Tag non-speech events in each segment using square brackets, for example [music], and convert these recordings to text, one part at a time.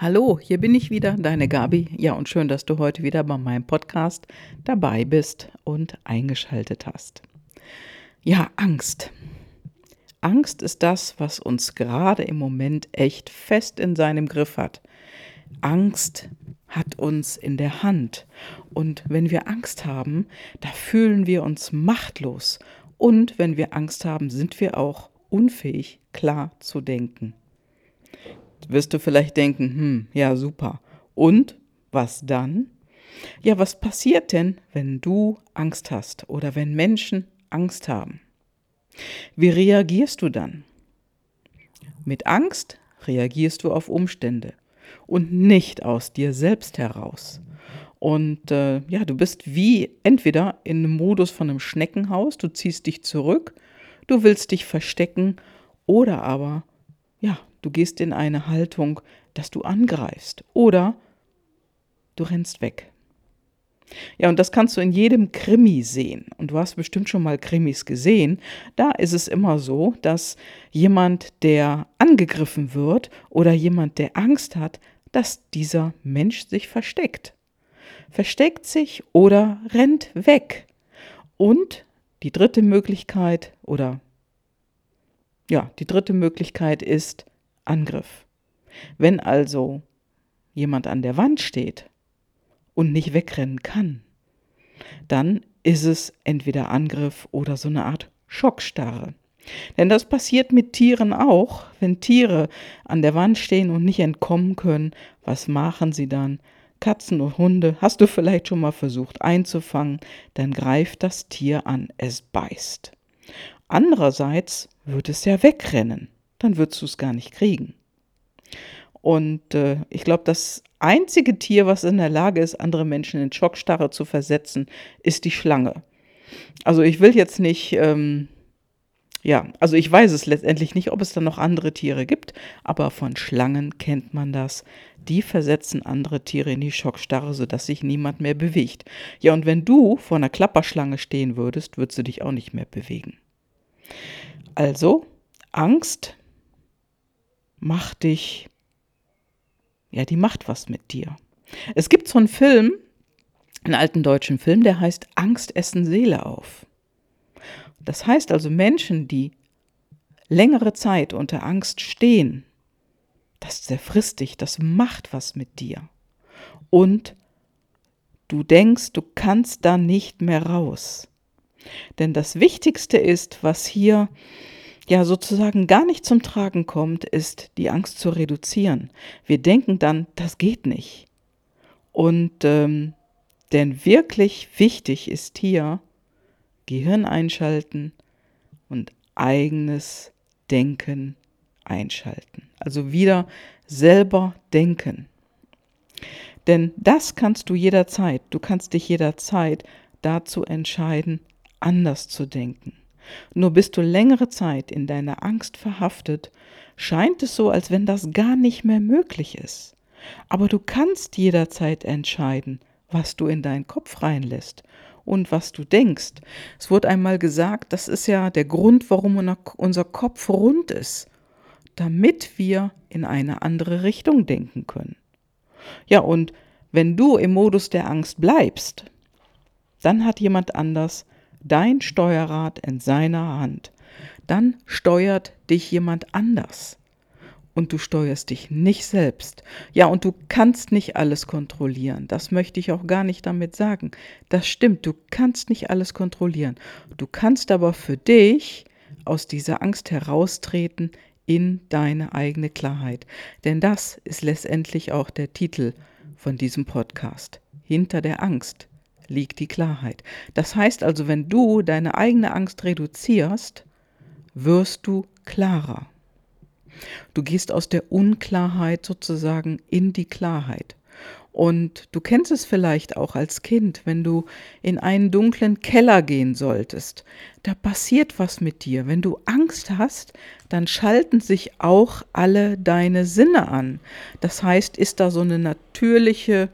Hallo, hier bin ich wieder, deine Gabi. Ja, und schön, dass du heute wieder bei meinem Podcast dabei bist und eingeschaltet hast. Ja, Angst. Angst ist das, was uns gerade im Moment echt fest in seinem Griff hat. Angst hat uns in der Hand. Und wenn wir Angst haben, da fühlen wir uns machtlos. Und wenn wir Angst haben, sind wir auch unfähig, klar zu denken wirst du vielleicht denken, hm, ja super. Und was dann? Ja, was passiert denn, wenn du Angst hast oder wenn Menschen Angst haben? Wie reagierst du dann? Mit Angst reagierst du auf Umstände und nicht aus dir selbst heraus. Und äh, ja, du bist wie entweder in einem Modus von einem Schneckenhaus, du ziehst dich zurück, du willst dich verstecken, oder aber ja, du gehst in eine Haltung, dass du angreifst oder du rennst weg. Ja, und das kannst du in jedem Krimi sehen. Und du hast bestimmt schon mal Krimis gesehen. Da ist es immer so, dass jemand, der angegriffen wird oder jemand, der Angst hat, dass dieser Mensch sich versteckt. Versteckt sich oder rennt weg. Und die dritte Möglichkeit oder ja, die dritte Möglichkeit ist Angriff. Wenn also jemand an der Wand steht und nicht wegrennen kann, dann ist es entweder Angriff oder so eine Art Schockstarre. Denn das passiert mit Tieren auch. Wenn Tiere an der Wand stehen und nicht entkommen können, was machen sie dann? Katzen und Hunde, hast du vielleicht schon mal versucht einzufangen, dann greift das Tier an, es beißt. Andererseits wird es ja wegrennen, dann würdest du es gar nicht kriegen. Und äh, ich glaube, das einzige Tier, was in der Lage ist, andere Menschen in Schockstarre zu versetzen, ist die Schlange. Also ich will jetzt nicht, ähm, ja, also ich weiß es letztendlich nicht, ob es da noch andere Tiere gibt, aber von Schlangen kennt man das. Die versetzen andere Tiere in die Schockstarre, sodass sich niemand mehr bewegt. Ja, und wenn du vor einer Klapperschlange stehen würdest, würdest du dich auch nicht mehr bewegen. Also, Angst macht dich ja, die macht was mit dir. Es gibt so einen Film, einen alten deutschen Film, der heißt Angst essen Seele auf. Das heißt also Menschen, die längere Zeit unter Angst stehen, das zerfrisst dich, das macht was mit dir. Und du denkst, du kannst da nicht mehr raus. Denn das Wichtigste ist, was hier ja sozusagen gar nicht zum Tragen kommt, ist die Angst zu reduzieren. Wir denken dann, das geht nicht. Und ähm, denn wirklich wichtig ist hier Gehirn einschalten und eigenes Denken einschalten. Also wieder selber denken. Denn das kannst du jederzeit. Du kannst dich jederzeit dazu entscheiden, anders zu denken. Nur bist du längere Zeit in deiner Angst verhaftet, scheint es so, als wenn das gar nicht mehr möglich ist. Aber du kannst jederzeit entscheiden, was du in deinen Kopf reinlässt und was du denkst. Es wurde einmal gesagt, das ist ja der Grund, warum unser Kopf rund ist, damit wir in eine andere Richtung denken können. Ja, und wenn du im Modus der Angst bleibst, dann hat jemand anders dein Steuerrad in seiner Hand. Dann steuert dich jemand anders. Und du steuerst dich nicht selbst. Ja, und du kannst nicht alles kontrollieren. Das möchte ich auch gar nicht damit sagen. Das stimmt, du kannst nicht alles kontrollieren. Du kannst aber für dich aus dieser Angst heraustreten in deine eigene Klarheit. Denn das ist letztendlich auch der Titel von diesem Podcast. Hinter der Angst liegt die Klarheit. Das heißt also, wenn du deine eigene Angst reduzierst, wirst du klarer. Du gehst aus der Unklarheit sozusagen in die Klarheit. Und du kennst es vielleicht auch als Kind, wenn du in einen dunklen Keller gehen solltest. Da passiert was mit dir. Wenn du Angst hast, dann schalten sich auch alle deine Sinne an. Das heißt, ist da so eine natürliche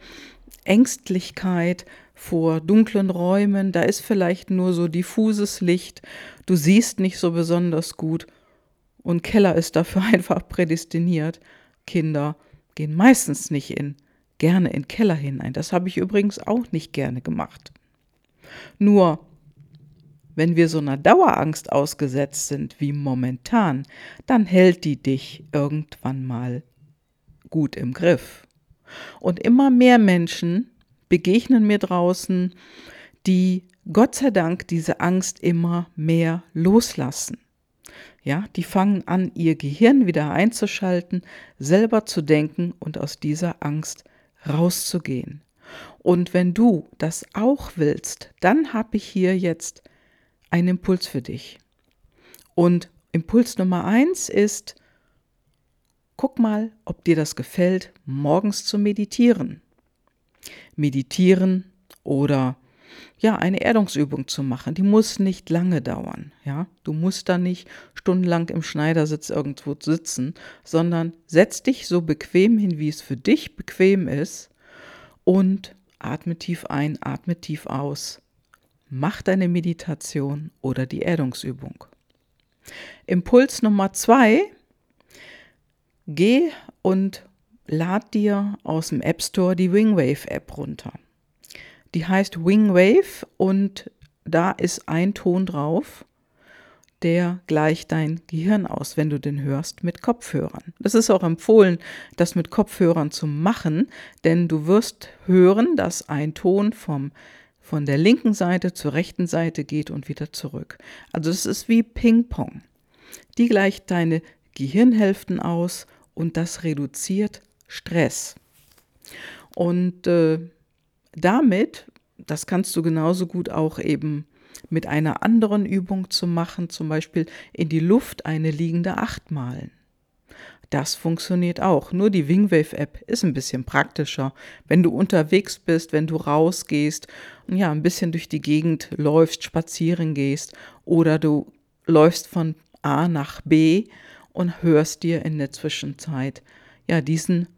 Ängstlichkeit vor dunklen Räumen, da ist vielleicht nur so diffuses Licht, du siehst nicht so besonders gut und Keller ist dafür [laughs] einfach prädestiniert, Kinder gehen meistens nicht in gerne in Keller hinein. Das habe ich übrigens auch nicht gerne gemacht. Nur wenn wir so einer Dauerangst ausgesetzt sind wie momentan, dann hält die dich irgendwann mal gut im Griff. Und immer mehr Menschen begegnen mir draußen, die Gott sei Dank diese Angst immer mehr loslassen. Ja, die fangen an, ihr Gehirn wieder einzuschalten, selber zu denken und aus dieser Angst rauszugehen. Und wenn du das auch willst, dann habe ich hier jetzt einen Impuls für dich. Und Impuls Nummer eins ist, guck mal, ob dir das gefällt, morgens zu meditieren. Meditieren oder ja, eine Erdungsübung zu machen. Die muss nicht lange dauern, ja? Du musst da nicht stundenlang im Schneidersitz irgendwo sitzen, sondern setz dich so bequem hin, wie es für dich bequem ist und atme tief ein, atme tief aus. Mach deine Meditation oder die Erdungsübung. Impuls Nummer zwei, geh und lad dir aus dem App Store die Wingwave App runter. Die heißt Wingwave und da ist ein Ton drauf, der gleicht dein Gehirn aus, wenn du den hörst mit Kopfhörern. Das ist auch empfohlen, das mit Kopfhörern zu machen, denn du wirst hören, dass ein Ton vom von der linken Seite zur rechten Seite geht und wieder zurück. Also es ist wie Ping-Pong. Die gleicht deine Gehirnhälften aus und das reduziert Stress. Und äh, damit, das kannst du genauso gut auch eben mit einer anderen Übung zu machen, zum Beispiel in die Luft eine liegende Acht malen. Das funktioniert auch. Nur die Wingwave-App ist ein bisschen praktischer. Wenn du unterwegs bist, wenn du rausgehst ja, ein bisschen durch die Gegend läufst, spazieren gehst oder du läufst von A nach B und hörst dir in der Zwischenzeit ja diesen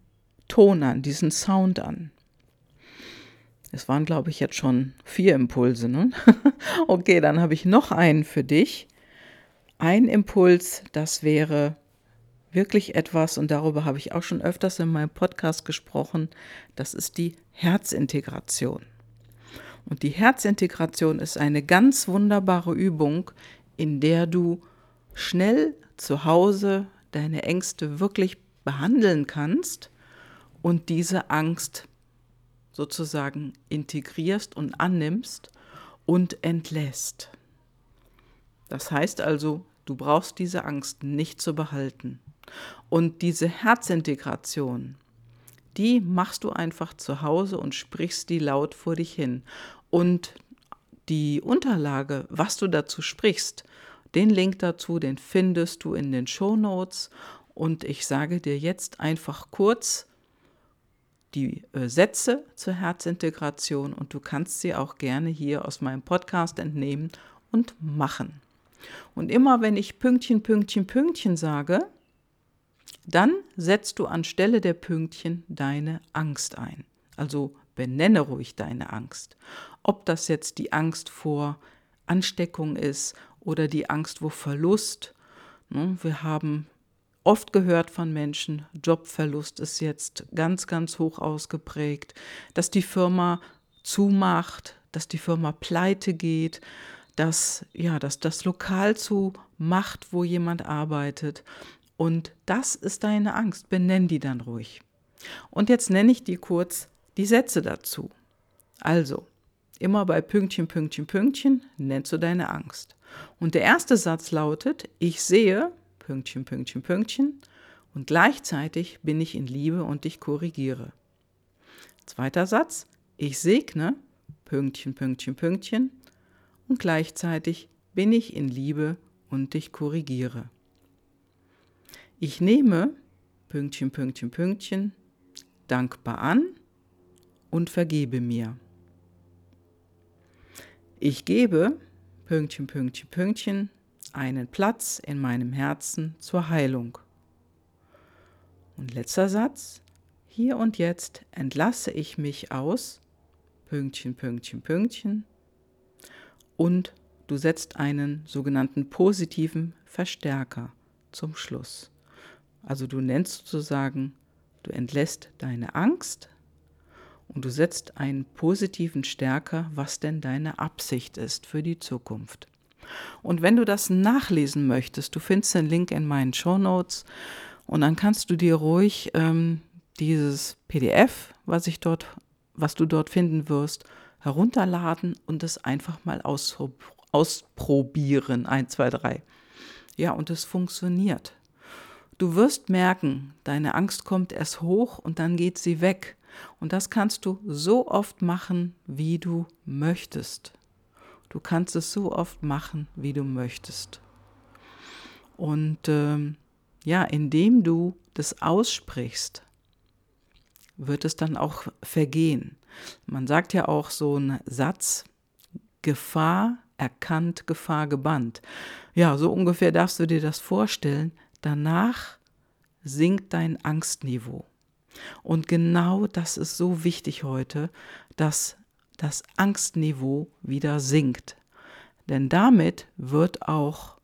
Ton an, diesen Sound an. Es waren, glaube ich, jetzt schon vier Impulse. Ne? [laughs] okay, dann habe ich noch einen für dich. Ein Impuls, das wäre wirklich etwas, und darüber habe ich auch schon öfters in meinem Podcast gesprochen, das ist die Herzintegration. Und die Herzintegration ist eine ganz wunderbare Übung, in der du schnell zu Hause deine Ängste wirklich behandeln kannst und diese Angst sozusagen integrierst und annimmst und entlässt. Das heißt also, du brauchst diese Angst nicht zu behalten. Und diese Herzintegration, die machst du einfach zu Hause und sprichst die laut vor dich hin. Und die Unterlage, was du dazu sprichst, den Link dazu, den findest du in den Show Notes. Und ich sage dir jetzt einfach kurz die äh, Sätze zur Herzintegration und du kannst sie auch gerne hier aus meinem Podcast entnehmen und machen. Und immer wenn ich Pünktchen, Pünktchen, Pünktchen sage, dann setzt du anstelle der Pünktchen deine Angst ein. Also benenne ruhig deine Angst. Ob das jetzt die Angst vor Ansteckung ist oder die Angst vor Verlust. Ne, wir haben oft gehört von Menschen, Jobverlust ist jetzt ganz, ganz hoch ausgeprägt, dass die Firma zumacht, dass die Firma pleite geht, dass, ja, dass das Lokal zumacht, wo jemand arbeitet. Und das ist deine Angst. Benenn die dann ruhig. Und jetzt nenne ich dir kurz die Sätze dazu. Also, immer bei Pünktchen, Pünktchen, Pünktchen nennst du deine Angst. Und der erste Satz lautet, ich sehe, Pünktchen, Pünktchen, Pünktchen, und gleichzeitig bin ich in Liebe und ich korrigiere. Zweiter Satz, ich segne, Pünktchen, Pünktchen, Pünktchen, und gleichzeitig bin ich in Liebe und ich korrigiere. Ich nehme Pünktchen, Pünktchen, Pünktchen dankbar an und vergebe mir. Ich gebe Pünktchen, Pünktchen, Pünktchen einen Platz in meinem Herzen zur Heilung. Und letzter Satz. Hier und jetzt entlasse ich mich aus Pünktchen, Pünktchen, Pünktchen und du setzt einen sogenannten positiven Verstärker zum Schluss. Also du nennst sozusagen Du entlässt deine Angst und du setzt einen positiven Stärker, was denn deine Absicht ist für die Zukunft. Und wenn du das nachlesen möchtest, du findest den Link in meinen Show Notes und dann kannst du dir ruhig ähm, dieses PDF, was ich dort, was du dort finden wirst, herunterladen und es einfach mal ausprobieren. 1, 2, 3. Ja, und es funktioniert. Du wirst merken, deine Angst kommt erst hoch und dann geht sie weg. Und das kannst du so oft machen, wie du möchtest. Du kannst es so oft machen, wie du möchtest. Und ähm, ja, indem du das aussprichst, wird es dann auch vergehen. Man sagt ja auch so einen Satz, Gefahr erkannt, Gefahr gebannt. Ja, so ungefähr darfst du dir das vorstellen. Danach sinkt dein Angstniveau. Und genau das ist so wichtig heute, dass das Angstniveau wieder sinkt. Denn damit wird auch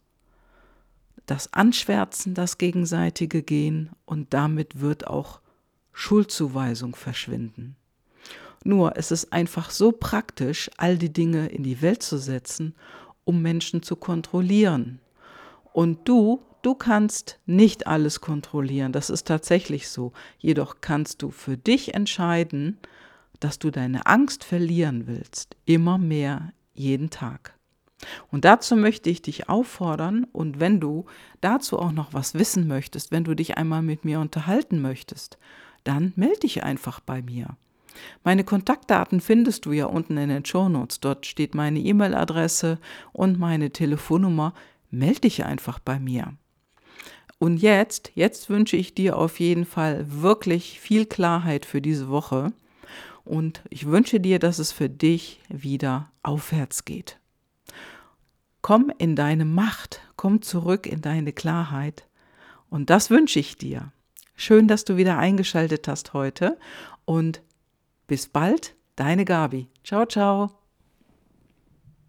das Anschwärzen, das gegenseitige gehen und damit wird auch Schuldzuweisung verschwinden. Nur es ist einfach so praktisch, all die Dinge in die Welt zu setzen, um Menschen zu kontrollieren. Und du Du kannst nicht alles kontrollieren, das ist tatsächlich so. Jedoch kannst du für dich entscheiden, dass du deine Angst verlieren willst, immer mehr jeden Tag. Und dazu möchte ich dich auffordern und wenn du dazu auch noch was wissen möchtest, wenn du dich einmal mit mir unterhalten möchtest, dann melde dich einfach bei mir. Meine Kontaktdaten findest du ja unten in den Show Notes. Dort steht meine E-Mail-Adresse und meine Telefonnummer. Melde dich einfach bei mir. Und jetzt, jetzt wünsche ich dir auf jeden Fall wirklich viel Klarheit für diese Woche. Und ich wünsche dir, dass es für dich wieder aufwärts geht. Komm in deine Macht, komm zurück in deine Klarheit. Und das wünsche ich dir. Schön, dass du wieder eingeschaltet hast heute. Und bis bald, deine Gabi. Ciao, ciao.